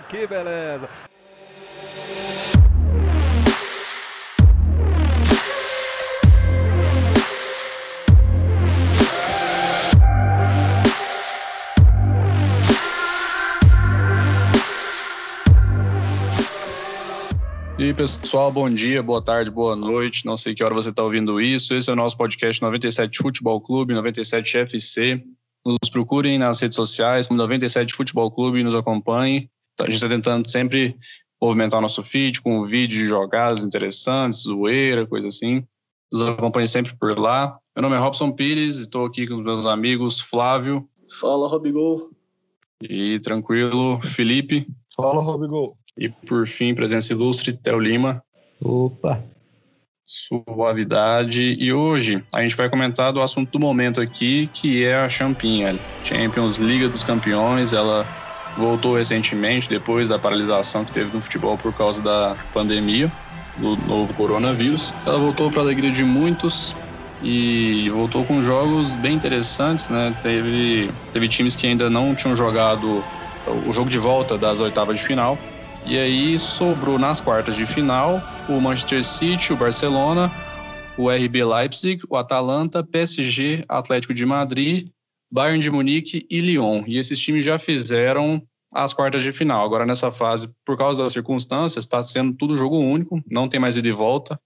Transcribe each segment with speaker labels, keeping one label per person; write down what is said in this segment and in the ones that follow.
Speaker 1: Que beleza.
Speaker 2: E aí, pessoal, bom dia, boa tarde, boa noite. Não sei que hora você está ouvindo isso. Esse é o nosso podcast 97 Futebol Clube, 97 FC. Nos procurem nas redes sociais, 97 Futebol Clube, nos acompanhem. A gente está tentando sempre movimentar o nosso feed com vídeos de jogadas interessantes, zoeira, coisa assim. Nos acompanhem sempre por lá. Meu nome é Robson Pires, estou aqui com os meus amigos Flávio.
Speaker 3: Fala, Robigol.
Speaker 2: E tranquilo, Felipe.
Speaker 4: Fala, Robigol.
Speaker 2: E por fim, presença ilustre, Theo Lima.
Speaker 5: Opa!
Speaker 2: Suavidade. E hoje a gente vai comentar do assunto do momento aqui, que é a Champinha, Champions Liga dos Campeões. Ela voltou recentemente, depois da paralisação que teve no futebol por causa da pandemia, do novo coronavírus. Ela voltou para a alegria de muitos e voltou com jogos bem interessantes, né? Teve, teve times que ainda não tinham jogado o jogo de volta das oitavas de final. E aí sobrou nas quartas de final o Manchester City, o Barcelona, o RB Leipzig, o Atalanta, PSG, Atlético de Madrid, Bayern de Munique e Lyon. E esses times já fizeram as quartas de final. Agora nessa fase, por causa das circunstâncias, está sendo tudo jogo único, não tem mais ida e volta.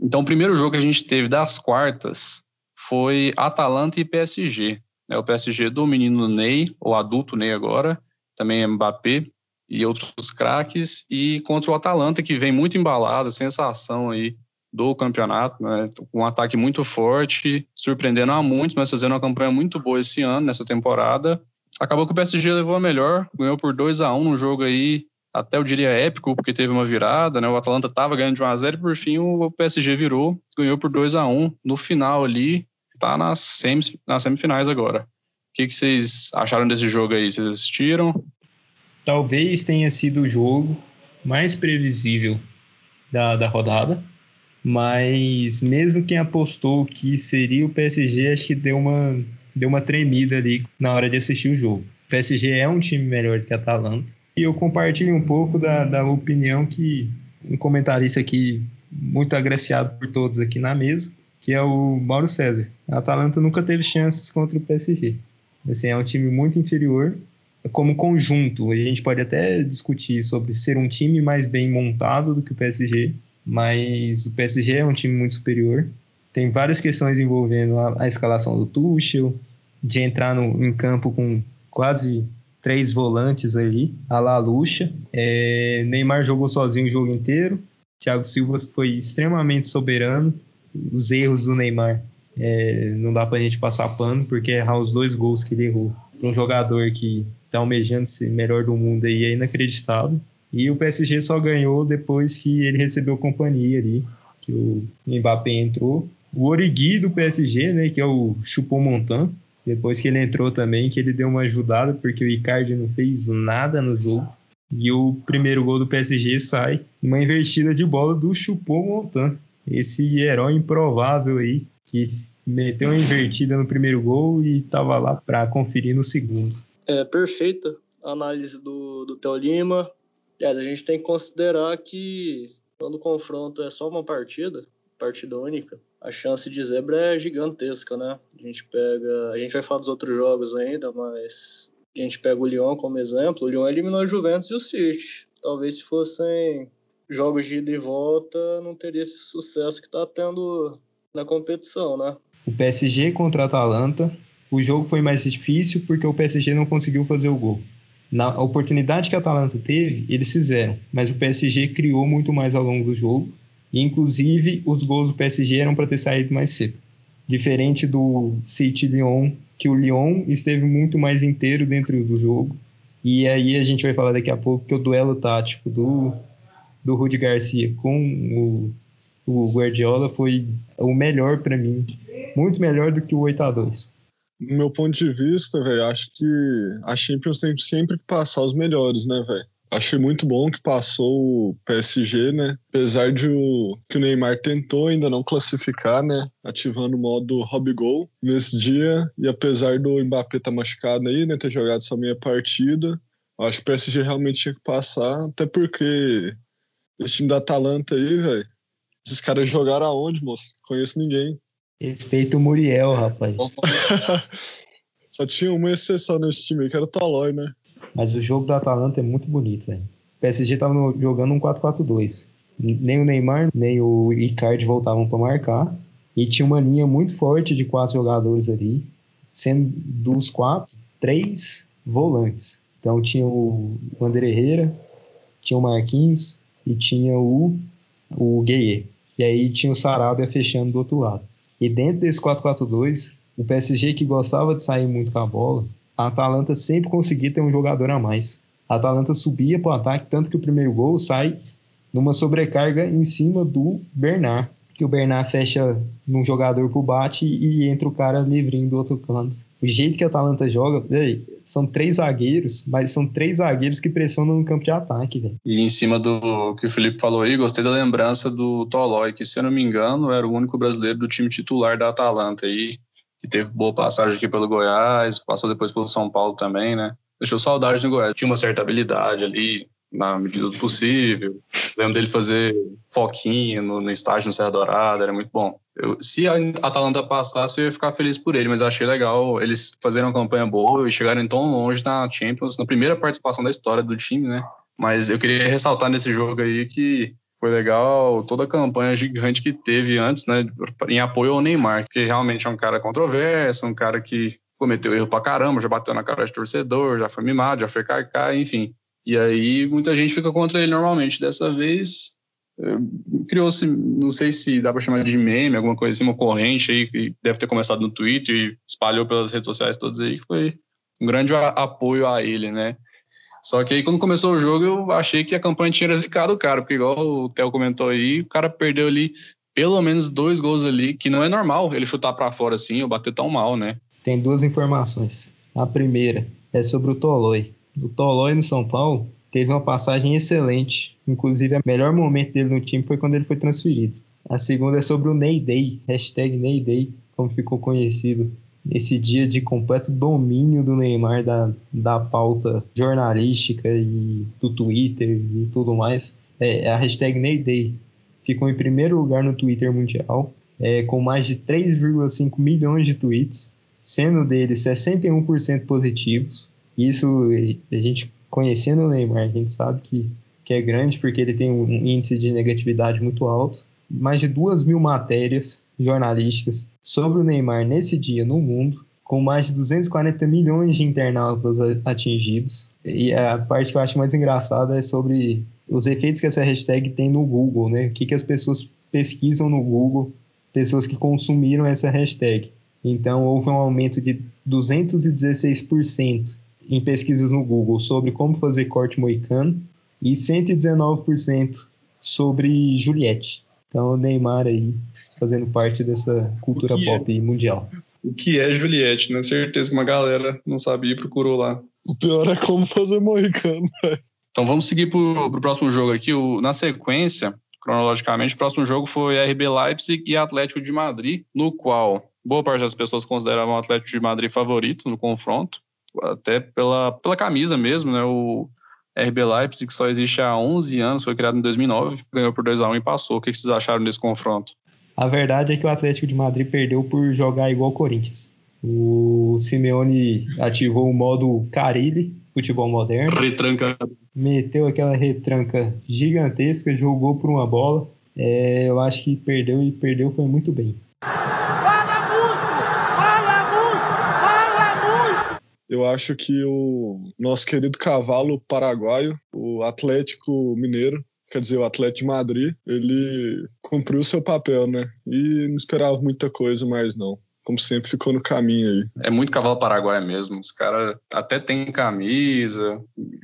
Speaker 2: Então o primeiro jogo que a gente teve das quartas foi Atalanta e PSG. É o PSG do menino Ney, o adulto Ney agora, também é Mbappé, e outros craques, e contra o Atalanta, que vem muito embalado, sensação aí do campeonato, né? um ataque muito forte, surpreendendo a muitos, mas fazendo uma campanha muito boa esse ano, nessa temporada. Acabou que o PSG levou a melhor, ganhou por 2 a 1 num jogo aí, até eu diria épico, porque teve uma virada, né? O Atalanta estava ganhando de 1 a 0 e por fim o PSG virou, ganhou por 2 a 1 no final ali, tá nas, nas semifinais agora. O que, que vocês acharam desse jogo aí? Vocês assistiram?
Speaker 5: talvez tenha sido o jogo mais previsível da, da rodada, mas mesmo quem apostou que seria o PSG, acho que deu uma, deu uma tremida ali na hora de assistir o jogo. O PSG é um time melhor que a Atalanta, e eu compartilho um pouco da, da opinião que um comentarista aqui, muito agraciado por todos aqui na mesa, que é o Mauro César. A Atalanta nunca teve chances contra o PSG. Assim, é um time muito inferior como conjunto. A gente pode até discutir sobre ser um time mais bem montado do que o PSG, mas o PSG é um time muito superior. Tem várias questões envolvendo a, a escalação do Tuchel, de entrar no, em campo com quase três volantes ali, a la Lucha. É, Neymar jogou sozinho o jogo inteiro. Thiago Silva foi extremamente soberano. Os erros do Neymar é, não dá pra gente passar pano, porque errar os dois gols que ele errou um jogador que está almejando ser melhor do mundo aí é inacreditável. E o PSG só ganhou depois que ele recebeu companhia ali, que o Mbappé entrou. O Origui do PSG, né, que é o Choupo-Moting, depois que ele entrou também, que ele deu uma ajudada, porque o Icardi não fez nada no jogo. E o primeiro gol do PSG sai uma invertida de bola do Choupo-Moting. Esse herói improvável aí, que meteu uma invertida no primeiro gol e estava lá para conferir no segundo.
Speaker 3: É perfeita a análise do, do Theo Lima. Aliás, a gente tem que considerar que quando o confronto é só uma partida, partida única, a chance de zebra é gigantesca, né? A gente pega. A gente vai falar dos outros jogos ainda, mas a gente pega o Lyon como exemplo. O Lyon eliminou a Juventus e o City. Talvez se fossem jogos de ida e volta, não teria esse sucesso que está tendo na competição, né?
Speaker 5: O PSG contra a Atalanta o jogo foi mais difícil porque o PSG não conseguiu fazer o gol. Na oportunidade que a Atalanta teve, eles fizeram, mas o PSG criou muito mais ao longo do jogo. E, inclusive, os gols do PSG eram para ter saído mais cedo. Diferente do City Lyon, que o Lyon esteve muito mais inteiro dentro do jogo. E aí a gente vai falar daqui a pouco que o duelo tático do, do Rudi Garcia com o, o Guardiola foi o melhor para mim. Muito melhor do que o 8 a 2
Speaker 4: no meu ponto de vista, velho, acho que a Champions tem sempre que passar os melhores, né, velho? Achei muito bom que passou o PSG, né? Apesar de o, que o Neymar tentou ainda não classificar, né? Ativando o modo hobby goal nesse dia. E apesar do Mbappé estar tá machucado aí, né? Ter jogado só meia partida, Acho que o PSG realmente tinha que passar, até porque esse time da Atalanta aí, velho, esses caras jogaram aonde, moço? Conheço ninguém.
Speaker 5: Respeito o Muriel, rapaz.
Speaker 4: Só tinha uma exceção nesse time aí, que era o Tolói, né?
Speaker 5: Mas o jogo da Atalanta é muito bonito, velho. O PSG tava jogando um 4-4-2. Nem o Neymar, nem o Icardi voltavam para marcar. E tinha uma linha muito forte de quatro jogadores ali, sendo dos quatro, três volantes. Então tinha o André Herrera, tinha o Marquinhos e tinha o, o Gueye. E aí tinha o Sarabia fechando do outro lado. E dentro desse 4-4-2, o PSG que gostava de sair muito com a bola, a Atalanta sempre conseguia ter um jogador a mais. A Atalanta subia para o ataque, tanto que o primeiro gol sai numa sobrecarga em cima do Bernard, que o Bernard fecha num jogador pro bate e entra o cara livrinho do outro canto. O jeito que a Atalanta joga, são três zagueiros, mas são três zagueiros que pressionam no campo de ataque. Véio.
Speaker 2: E em cima do que o Felipe falou aí, gostei da lembrança do Tolói, que se eu não me engano era o único brasileiro do time titular da Atalanta aí, que teve boa passagem aqui pelo Goiás, passou depois pelo São Paulo também, né? Deixou saudade no Goiás. Tinha uma certa habilidade ali, na medida do possível. Lembro dele fazer foquinha no, no estágio no Serra Dourada, era muito bom. Eu, se a Atalanta passasse, eu ia ficar feliz por ele, mas achei legal eles fazerem uma campanha boa e chegarem tão longe na Champions, na primeira participação da história do time, né? Mas eu queria ressaltar nesse jogo aí que foi legal toda a campanha gigante que teve antes, né, em apoio ao Neymar, que realmente é um cara controverso, um cara que cometeu erro pra caramba, já bateu na cara de torcedor, já foi mimado, já foi carcar, enfim. E aí muita gente fica contra ele normalmente. Dessa vez eh, criou-se, não sei se dá para chamar de meme, alguma coisa assim, uma corrente aí que deve ter começado no Twitter e espalhou pelas redes sociais todas aí, que foi um grande apoio a ele, né? Só que aí quando começou o jogo eu achei que a campanha tinha zicado o cara, porque igual o Theo comentou aí, o cara perdeu ali pelo menos dois gols ali, que não é normal ele chutar para fora assim ou bater tão mal, né?
Speaker 5: Tem duas informações. A primeira é sobre o Toloi do Tolói no São Paulo, teve uma passagem excelente. Inclusive, o melhor momento dele no time foi quando ele foi transferido. A segunda é sobre o Ney Day, hashtag Ney Day, como ficou conhecido. Esse dia de completo domínio do Neymar da, da pauta jornalística e do Twitter e tudo mais. É, a hashtag Ney Day ficou em primeiro lugar no Twitter mundial, é, com mais de 3,5 milhões de tweets, sendo deles 61% positivos, isso, a gente conhecendo o Neymar, a gente sabe que, que é grande porque ele tem um índice de negatividade muito alto. Mais de duas mil matérias jornalísticas sobre o Neymar nesse dia no mundo, com mais de 240 milhões de internautas atingidos. E a parte que eu acho mais engraçada é sobre os efeitos que essa hashtag tem no Google, né? O que, que as pessoas pesquisam no Google, pessoas que consumiram essa hashtag. Então, houve um aumento de 216% em pesquisas no Google sobre como fazer corte moicano e 119% sobre Juliette. Então, o Neymar aí fazendo parte dessa cultura é? pop é? mundial.
Speaker 2: O que é Juliette, né? Certeza que uma galera não sabia e procurou lá.
Speaker 4: O pior é como fazer moicano, velho.
Speaker 2: Então vamos seguir pro, pro próximo jogo aqui. O, na sequência, cronologicamente, o próximo jogo foi RB Leipzig e Atlético de Madrid, no qual boa parte das pessoas consideravam o Atlético de Madrid favorito no confronto até pela, pela camisa mesmo, né? O RB Leipzig, que só existe há 11 anos, foi criado em 2009, ganhou por 2 a 1 e passou. O que vocês acharam desse confronto?
Speaker 5: A verdade é que o Atlético de Madrid perdeu por jogar igual o Corinthians. O Simeone ativou o modo Carilli, futebol moderno.
Speaker 2: Retranca.
Speaker 5: Meteu aquela retranca gigantesca, jogou por uma bola. É, eu acho que perdeu e perdeu foi muito bem.
Speaker 4: Eu acho que o nosso querido cavalo paraguaio, o Atlético Mineiro, quer dizer, o Atlético de Madrid, ele cumpriu seu papel, né? E não esperava muita coisa mais, não. Como sempre, ficou no caminho aí.
Speaker 2: É muito cavalo paraguaio mesmo. Os caras até tem camisa,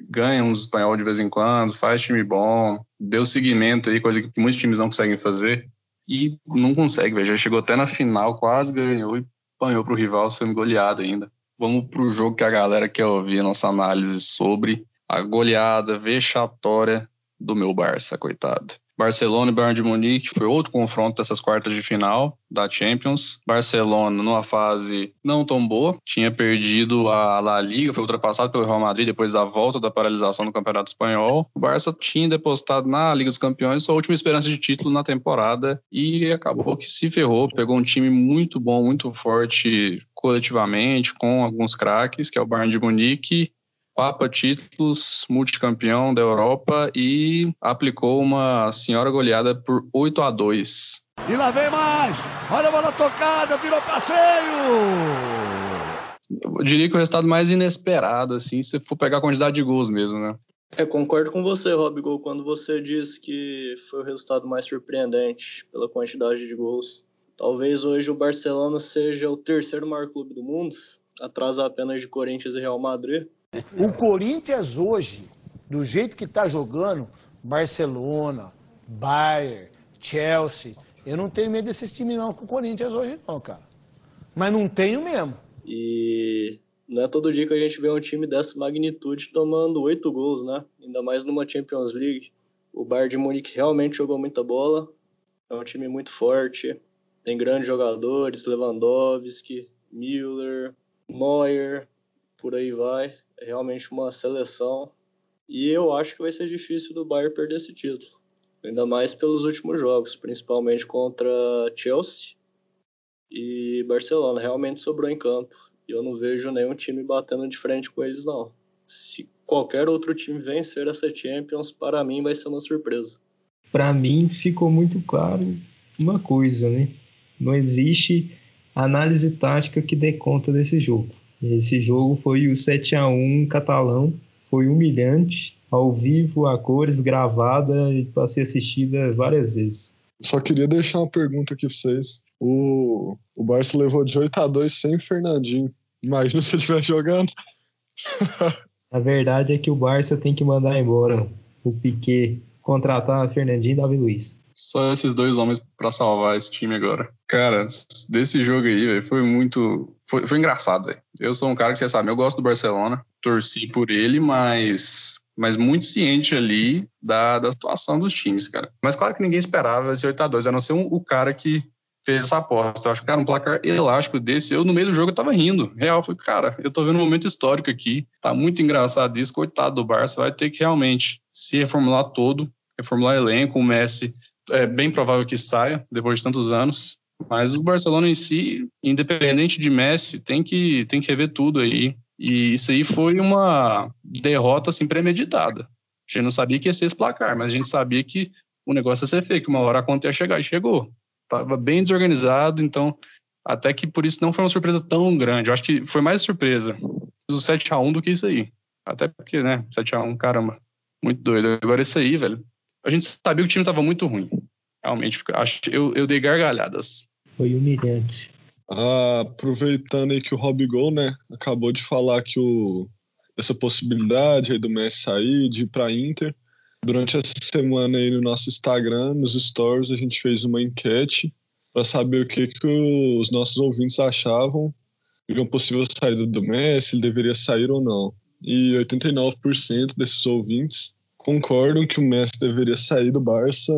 Speaker 2: ganham uns espanhol de vez em quando, faz time bom, deu seguimento aí, coisa que muitos times não conseguem fazer. E não consegue, velho. Já chegou até na final, quase ganhou e apanhou pro rival sendo goleado ainda. Vamos para o jogo que a galera quer ouvir nossa análise sobre a goleada vexatória do meu Barça, coitado. Barcelona e Bayern de Munique foi outro confronto dessas quartas de final da Champions. Barcelona numa fase não tão boa, tinha perdido a La Liga, foi ultrapassado pelo Real Madrid depois da volta da paralisação do Campeonato Espanhol. O Barça tinha depositado na Liga dos Campeões sua última esperança de título na temporada e acabou que se ferrou, pegou um time muito bom, muito forte coletivamente, com alguns craques, que é o Bayern de Munique, Papa títulos, multicampeão da Europa e aplicou uma senhora goleada por 8 a 2.
Speaker 1: E lá vem mais! Olha a bola tocada, virou passeio!
Speaker 2: Eu diria que o resultado mais inesperado, assim, se for pegar a quantidade de gols mesmo, né?
Speaker 3: É, concordo com você, Robigol, quando você diz que foi o resultado mais surpreendente pela quantidade de gols. Talvez hoje o Barcelona seja o terceiro maior clube do mundo, atrás apenas de Corinthians e Real Madrid.
Speaker 1: O Corinthians hoje, do jeito que está jogando, Barcelona, Bayern, Chelsea, eu não tenho medo desses times não com o Corinthians hoje não, cara. Mas não tenho mesmo.
Speaker 3: E não é todo dia que a gente vê um time dessa magnitude tomando oito gols, né? Ainda mais numa Champions League. O Bayern de Munique realmente jogou muita bola. É um time muito forte. Tem grandes jogadores, Lewandowski, Müller, Neuer, por aí vai realmente uma seleção. E eu acho que vai ser difícil do Bayern perder esse título. Ainda mais pelos últimos jogos, principalmente contra Chelsea e Barcelona. Realmente sobrou em campo. E eu não vejo nenhum time batendo de frente com eles, não. Se qualquer outro time vencer essa Champions, para mim vai ser uma surpresa.
Speaker 5: Para mim ficou muito claro uma coisa, né? Não existe análise tática que dê conta desse jogo. Esse jogo foi o 7 a 1 catalão, foi humilhante, ao vivo, a cores, gravada e para ser assistida várias vezes.
Speaker 4: Só queria deixar uma pergunta aqui para vocês. O, o Barça levou de 8 a 2 sem Fernandinho. Imagina se ele estiver jogando.
Speaker 5: a verdade é que o Barça tem que mandar embora o Piquet, contratar Fernandinho e Davi Luiz.
Speaker 2: Só esses dois homens para salvar esse time agora. Cara, desse jogo aí, véio, foi muito. Foi, foi engraçado, véio. Eu sou um cara que você sabe, eu gosto do Barcelona, torci por ele, mas. Mas muito ciente ali da, da situação dos times, cara. Mas claro que ninguém esperava esse 8x2, a não ser um, o cara que fez essa aposta. Eu acho que, cara, um placar elástico desse, eu no meio do jogo eu tava rindo. Real, foi, cara, eu tô vendo um momento histórico aqui. Tá muito engraçado isso. Coitado do Barça, vai ter que realmente se reformular todo, reformular elenco. O Messi é bem provável que saia depois de tantos anos. Mas o Barcelona em si, independente de Messi, tem que, tem que rever tudo aí. E isso aí foi uma derrota assim premeditada. A gente não sabia que ia ser esse placar, mas a gente sabia que o negócio ia ser feio, que uma hora a conta ia chegar e chegou. Tava bem desorganizado, então até que por isso não foi uma surpresa tão grande. Eu acho que foi mais surpresa o 7 a 1 do que isso aí. Até porque, né, 7 a 1 caramba, muito doido. Agora isso aí, velho, a gente sabia que o time estava muito ruim. Realmente, acho, eu, eu dei gargalhadas.
Speaker 5: Foi humilhante.
Speaker 4: Ah, aproveitando aí que o Rob Gol, né, acabou de falar que o, essa possibilidade aí do Messi sair, de ir para Inter. Durante essa semana aí no nosso Instagram, nos stories, a gente fez uma enquete para saber o que, que os nossos ouvintes achavam de uma possível saída do Messi, ele deveria sair ou não. E 89% desses ouvintes concordam que o Messi deveria sair do Barça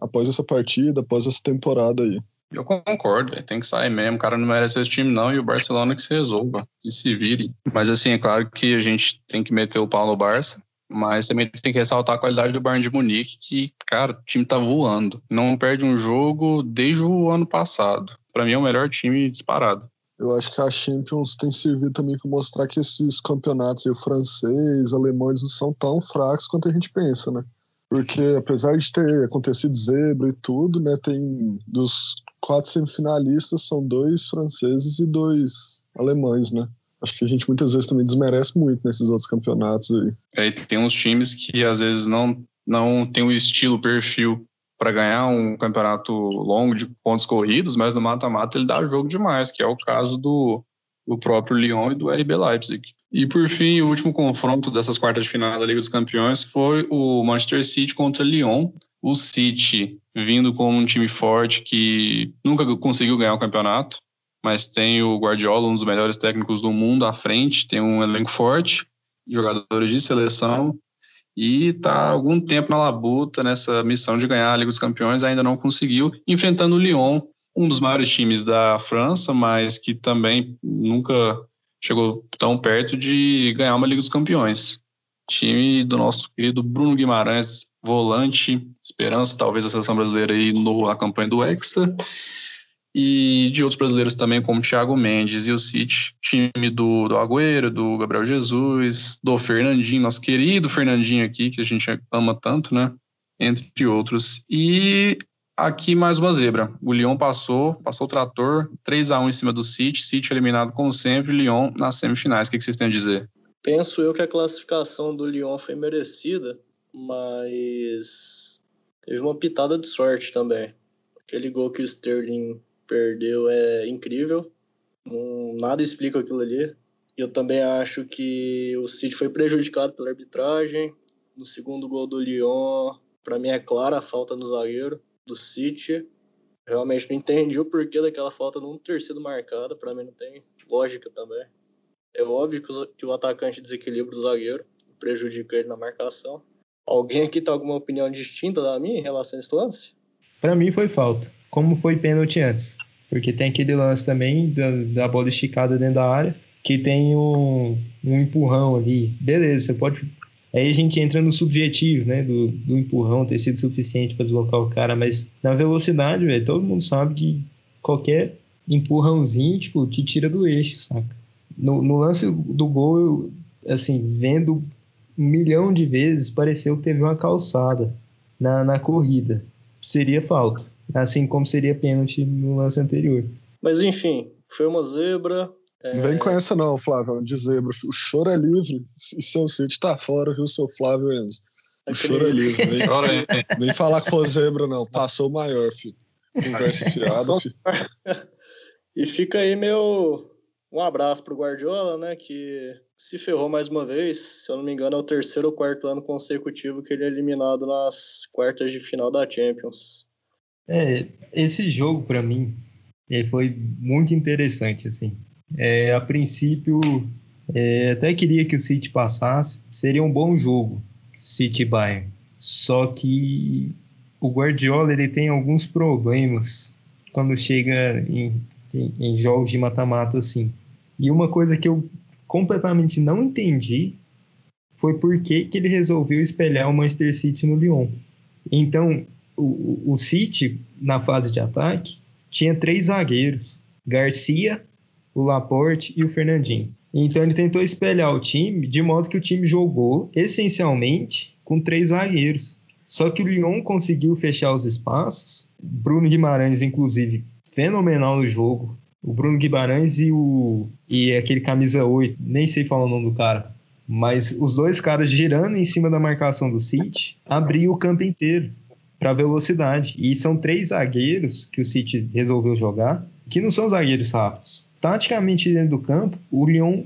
Speaker 4: após essa partida, após essa temporada aí.
Speaker 2: Eu concordo, tem que sair mesmo. O cara não merece esse time, não, e o Barcelona que se resolva, que se vire. Mas, assim, é claro que a gente tem que meter o pau no Barça, mas também tem que ressaltar a qualidade do Bayern de Munique, que, cara, o time tá voando. Não perde um jogo desde o ano passado. Para mim é o melhor time disparado.
Speaker 4: Eu acho que a Champions tem servido também para mostrar que esses campeonatos, aí, o francês, alemão, eles não são tão fracos quanto a gente pensa, né? Porque apesar de ter acontecido zebra e tudo, né, tem dos quatro semifinalistas são dois franceses e dois alemães, né? Acho que a gente muitas vezes também desmerece muito nesses outros campeonatos aí.
Speaker 2: É, tem uns times que às vezes não não tem o estilo, o perfil para ganhar um campeonato longo de pontos corridos, mas no mata-mata ele dá jogo demais, que é o caso do, do próprio Lyon e do RB Leipzig. E por fim, o último confronto dessas quartas de final da Liga dos Campeões foi o Manchester City contra Lyon. O City vindo como um time forte que nunca conseguiu ganhar o campeonato, mas tem o Guardiola, um dos melhores técnicos do mundo à frente, tem um elenco forte, jogadores de seleção e está algum tempo na labuta nessa missão de ganhar a Liga dos Campeões, ainda não conseguiu, enfrentando o Lyon, um dos maiores times da França, mas que também nunca chegou tão perto de ganhar uma Liga dos Campeões. Time do nosso querido Bruno Guimarães, volante, esperança talvez a seleção brasileira aí no, na campanha do Hexa, e de outros brasileiros também, como Thiago Mendes e o City, time do, do Agüero, do Gabriel Jesus, do Fernandinho, nosso querido Fernandinho aqui, que a gente ama tanto, né? Entre outros. E aqui mais uma zebra. O Lyon passou, passou o trator, 3 a 1 em cima do City, City eliminado como sempre, Lyon nas semifinais. O que vocês têm a dizer?
Speaker 3: Penso eu que a classificação do Lyon foi merecida, mas teve uma pitada de sorte também. Aquele gol que o Sterling perdeu é incrível. Não, nada explica aquilo ali. Eu também acho que o City foi prejudicado pela arbitragem. No segundo gol do Lyon, para mim é clara a falta no zagueiro do City. Realmente não entendi o porquê daquela falta não ter sido marcada. Para mim não tem lógica também. É óbvio que o, atacante desequilibra o zagueiro, prejudica ele na marcação. Alguém aqui tem alguma opinião distinta da minha em relação a esse lance?
Speaker 5: Para mim foi falta como foi pênalti antes. Porque tem aquele lance também da, da bola esticada dentro da área, que tem um, um empurrão ali. Beleza, você pode. Aí a gente entra no subjetivo, né? Do, do empurrão ter sido suficiente para deslocar o cara, mas na velocidade, velho, todo mundo sabe que qualquer empurrãozinho, tipo, te tira do eixo, saca? No, no lance do gol, eu, assim, vendo um milhão de vezes, pareceu que teve uma calçada na, na corrida. Seria falta assim como seria pênalti no lance anterior.
Speaker 3: Mas enfim, foi uma zebra.
Speaker 4: É... Vem com essa não, Flávio, de zebra. O choro é livre e seu City tá fora, viu, seu Flávio Enzo? O choro é livre. Nem, nem falar que foi zebra, não. Passou o maior, filho. Conversa fiada, filho.
Speaker 3: E fica aí meu um abraço pro Guardiola, né, que se ferrou mais uma vez. Se eu não me engano, é o terceiro ou quarto ano consecutivo que ele é eliminado nas quartas de final da Champions.
Speaker 5: É, esse jogo para mim foi muito interessante assim. É, a princípio, é, até queria que o City passasse, seria um bom jogo, City Bayern. Só que o Guardiola ele tem alguns problemas quando chega em, em, em jogos de mata-mata assim. E uma coisa que eu completamente não entendi foi por que, que ele resolveu espelhar o Manchester City no Lyon. Então, o, o City, na fase de ataque, tinha três zagueiros: Garcia, o Laporte e o Fernandinho. Então ele tentou espelhar o time de modo que o time jogou essencialmente com três zagueiros. Só que o Lyon conseguiu fechar os espaços. Bruno Guimarães, inclusive, fenomenal no jogo. O Bruno Guimarães e o e aquele camisa 8, nem sei falar o nome do cara. Mas os dois caras girando em cima da marcação do City abriu o campo inteiro para velocidade. E são três zagueiros que o City resolveu jogar, que não são zagueiros rápidos. Taticamente dentro do campo, o Lyon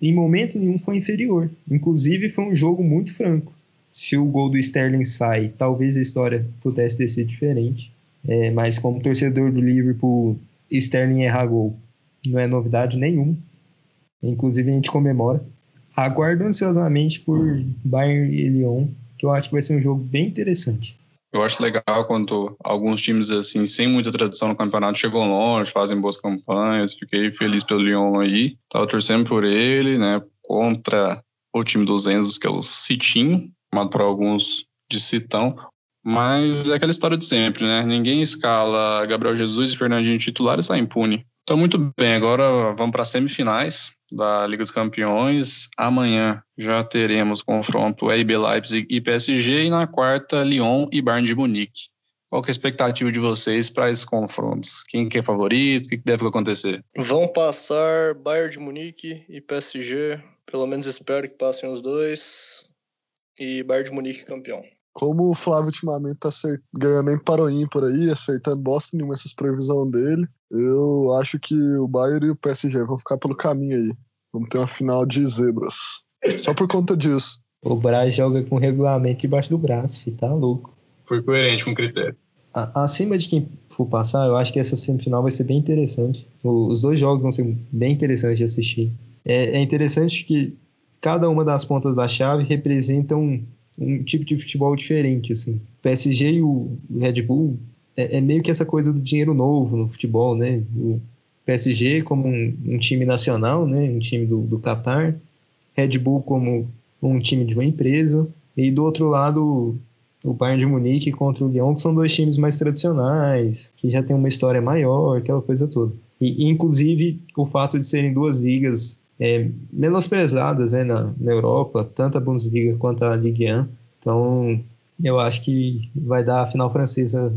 Speaker 5: em momento nenhum foi inferior. Inclusive foi um jogo muito franco. Se o gol do Sterling sai, talvez a história pudesse ter sido diferente. É, mas como torcedor do Liverpool, Sterling errar gol não é novidade nenhuma. Inclusive a gente comemora. Aguardo ansiosamente por Bayern e Lyon, que eu acho que vai ser um jogo bem interessante.
Speaker 2: Eu acho legal quando alguns times assim, sem muita tradição no campeonato, chegam longe, fazem boas campanhas. Fiquei feliz pelo Lyon aí. Tava torcendo por ele, né? Contra o time dos Enzos, que é o Citinho. Matou alguns de Citão. Mas é aquela história de sempre, né? Ninguém escala Gabriel Jesus e Fernandinho titular e sai impune. Então, muito bem, agora vamos para as semifinais da Liga dos Campeões. Amanhã já teremos confronto RB Leipzig e PSG, e na quarta, Lyon e Bayern de Munique. Qual é a expectativa de vocês para esses confrontos? Quem que é favorito? O que deve acontecer?
Speaker 3: Vão passar Bayern de Munique e PSG. Pelo menos espero que passem os dois. E Bayern de Munique campeão.
Speaker 4: Como o Flávio ultimamente tá ganhando em para por aí, acertando bosta nenhuma essas previsões dele, eu acho que o Bayern e o PSG vão ficar pelo caminho aí. Vamos ter uma final de zebras. Só por conta disso.
Speaker 5: O Braz joga com regulamento debaixo do braço, filho, tá louco.
Speaker 2: Foi coerente com o critério.
Speaker 5: acima de quem for passar, eu acho que essa semifinal vai ser bem interessante. os dois jogos vão ser bem interessantes de assistir. É, é interessante que cada uma das pontas da chave representam um tipo de futebol diferente, assim. O PSG e o Red Bull é, é meio que essa coisa do dinheiro novo no futebol, né? O PSG como um, um time nacional, né? Um time do, do Qatar. Red Bull como um time de uma empresa. E do outro lado, o Bayern de Munique contra o Lyon, que são dois times mais tradicionais, que já tem uma história maior, aquela coisa toda. E, inclusive, o fato de serem duas ligas é, menosprezadas né, na, na Europa, tanto a Bundesliga quanto a Ligue 1. Então, eu acho que vai dar a final francesa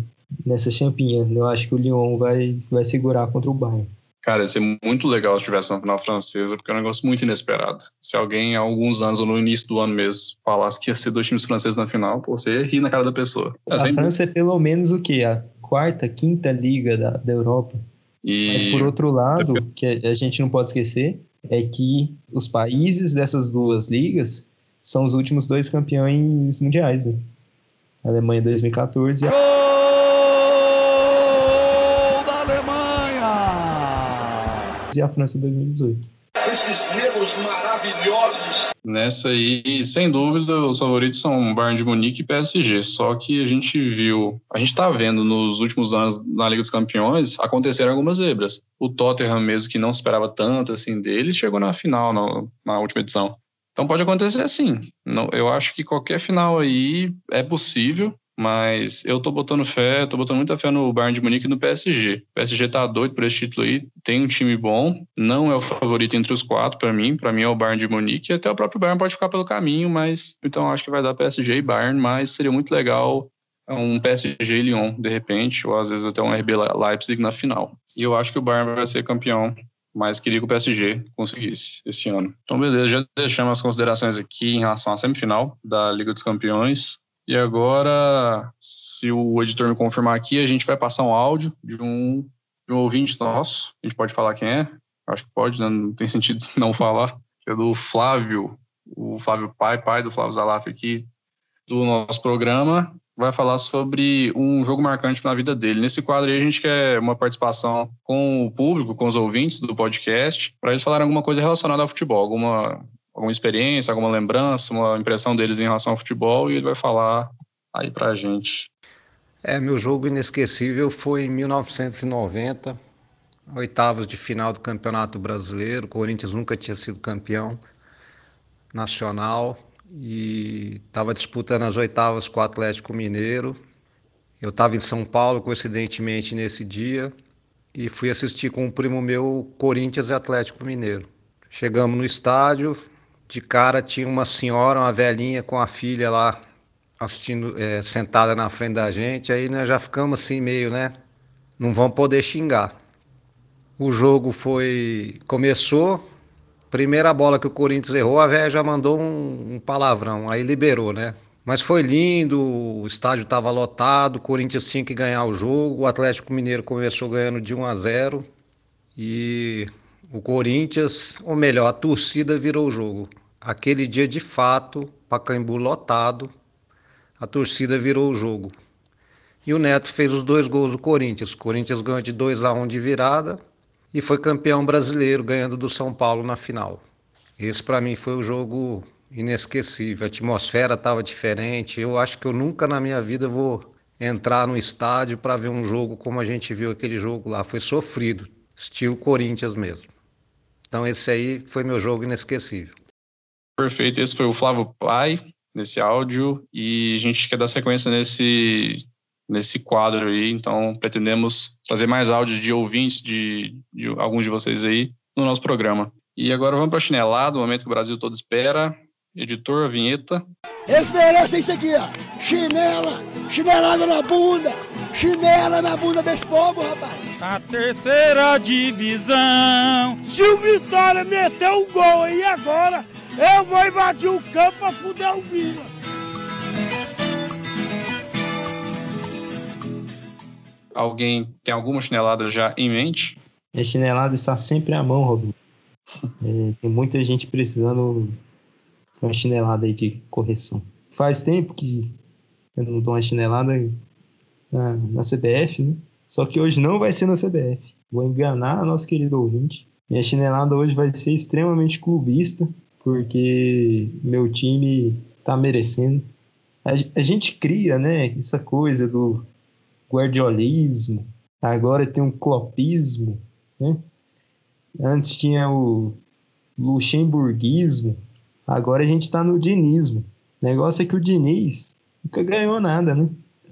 Speaker 5: nessa champinha. Eu acho que o Lyon vai, vai segurar contra o Bayern.
Speaker 2: Cara, ia ser muito legal se tivesse uma final francesa, porque é um negócio muito inesperado. Se alguém, há alguns anos, ou no início do ano mesmo, falasse que ia ser dois times franceses na final, pô, você ia rir na cara da pessoa.
Speaker 5: A assim, França é pelo menos o quê? A quarta, quinta liga da, da Europa. E... Mas, por outro lado, que a gente não pode esquecer, é que os países dessas duas ligas são os últimos dois campeões mundiais. Né? A Alemanha 2014 e a... e a França 2018. Esses negros
Speaker 2: maravilhosos. Nessa aí, sem dúvida, os favoritos são Bayern de Munique e PSG. Só que a gente viu, a gente está vendo nos últimos anos na Liga dos Campeões acontecer algumas zebras. O Tottenham, mesmo que não esperava tanto assim dele, chegou na final na, na última edição. Então pode acontecer assim. Não, eu acho que qualquer final aí é possível. Mas eu tô botando fé, tô botando muita fé no Bayern de Munique e no PSG. O PSG tá doido por esse título aí, tem um time bom, não é o favorito entre os quatro para mim, para mim é o Bayern de Munique, até o próprio Bayern pode ficar pelo caminho, mas então acho que vai dar PSG e Bayern, mas seria muito legal um PSG e Lyon, de repente, ou às vezes até um RB Leipzig na final. E eu acho que o Bayern vai ser campeão mas queria que o PSG conseguisse esse ano. Então, beleza, já deixamos as considerações aqui em relação à semifinal da Liga dos Campeões. E agora, se o editor me confirmar aqui, a gente vai passar um áudio de um, de um ouvinte nosso. A gente pode falar quem é? Acho que pode, né? não tem sentido não falar. É do Flávio, o Flávio Pai, pai do Flávio Zalaf aqui, do nosso programa. Vai falar sobre um jogo marcante na vida dele. Nesse quadro aí, a gente quer uma participação com o público, com os ouvintes do podcast, para eles falarem alguma coisa relacionada ao futebol, alguma alguma experiência, alguma lembrança, uma impressão deles em relação ao futebol e ele vai falar aí pra gente.
Speaker 6: É, meu jogo inesquecível foi em 1990, oitavos de final do Campeonato Brasileiro. O Corinthians nunca tinha sido campeão nacional e estava disputando as oitavas com o Atlético Mineiro. Eu estava em São Paulo, coincidentemente, nesse dia, e fui assistir com um primo meu Corinthians e Atlético Mineiro. Chegamos no estádio, de cara tinha uma senhora, uma velhinha com a filha lá assistindo, é, sentada na frente da gente. Aí nós já ficamos assim meio, né? Não vão poder xingar. O jogo foi. Começou, primeira bola que o Corinthians errou, a velha já mandou um, um, palavrão, aí liberou, né? Mas foi lindo, o estádio estava lotado, o Corinthians tinha que ganhar o jogo, o Atlético Mineiro começou ganhando de 1 a 0 e o Corinthians, ou melhor, a torcida virou o jogo. Aquele dia, de fato, Pacaembu lotado, a torcida virou o jogo. E o Neto fez os dois gols do Corinthians. O Corinthians ganhou de 2 a 1 um de virada e foi campeão brasileiro, ganhando do São Paulo na final. Esse para mim foi o jogo inesquecível. A atmosfera estava diferente. Eu acho que eu nunca na minha vida vou entrar no estádio para ver um jogo como a gente viu aquele jogo lá. Foi sofrido, estilo Corinthians mesmo. Então esse aí foi meu jogo inesquecível.
Speaker 2: Perfeito, esse foi o Flávio Pai nesse áudio e a gente quer dar sequência nesse nesse quadro aí, então pretendemos trazer mais áudios de ouvintes de, de alguns de vocês aí no nosso programa. E agora vamos para a chinelada, o momento que o Brasil todo espera. Editor, a vinheta.
Speaker 7: Eles merecem isso aqui, ó. Chinela, chinelada na bunda, chinela na bunda desse povo, rapaz.
Speaker 8: A terceira divisão.
Speaker 7: Se o Vitória meteu um gol aí agora, eu vou invadir o campo pra fuder o Vila.
Speaker 2: Alguém tem alguma chinelada já em mente?
Speaker 5: A chinelada está sempre à mão, Robin. É, tem muita gente precisando de uma chinelada aí de correção. Faz tempo que eu não dou uma chinelada na, na CBF, né? Só que hoje não vai ser na CBF. Vou enganar nosso querido ouvinte. Minha chinelada hoje vai ser extremamente clubista porque meu time está merecendo. a, a gente cria, né, essa coisa do guardiolismo, agora tem um clopismo, né? Antes tinha o luxemburguismo, agora a gente está no dinismo. O negócio é que o Diniz nunca ganhou nada, né?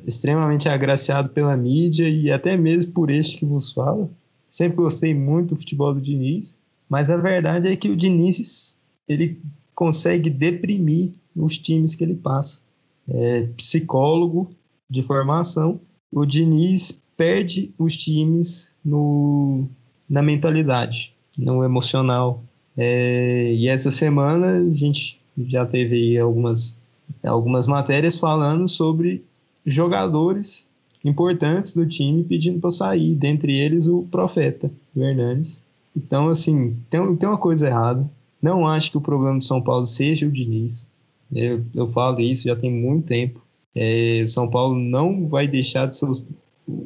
Speaker 5: Extremamente agraciado pela mídia e até mesmo por este que vos fala. Sempre gostei muito do futebol do Diniz, mas a verdade é que o Diniz ele consegue deprimir os times que ele passa. É psicólogo de formação, o Diniz perde os times no, na mentalidade, no emocional. É, e essa semana a gente já teve algumas, algumas matérias falando sobre jogadores importantes do time pedindo para sair, dentre eles o Profeta, o Hernandes. Então, assim, tem, tem uma coisa errada. Não acho que o problema do São Paulo seja o Diniz. Eu, eu falo isso já tem muito tempo. É, São Paulo não vai deixar de ser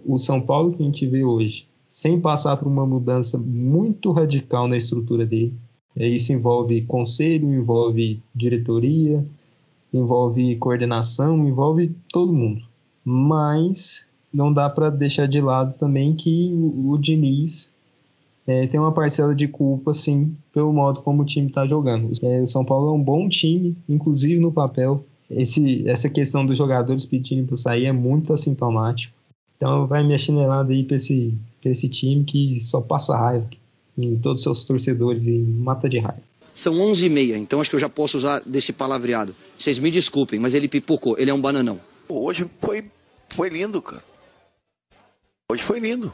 Speaker 5: o, São Paulo que a gente vê hoje, sem passar por uma mudança muito radical na estrutura dele. É, isso envolve conselho, envolve diretoria, envolve coordenação, envolve todo mundo. Mas não dá para deixar de lado também que o, o Diniz é, tem uma parcela de culpa, sim, pelo modo como o time está jogando. É, o São Paulo é um bom time, inclusive no papel. Esse, essa questão dos jogadores pedindo para sair é muito assintomático. Então vai minha chinelada aí para esse, esse time que só passa raiva em todos os seus torcedores e mata de raiva.
Speaker 9: São 11h30, então acho que eu já posso usar desse palavreado. Vocês me desculpem, mas ele pipocou, ele é um bananão.
Speaker 10: Hoje foi, foi lindo, cara. Hoje foi lindo.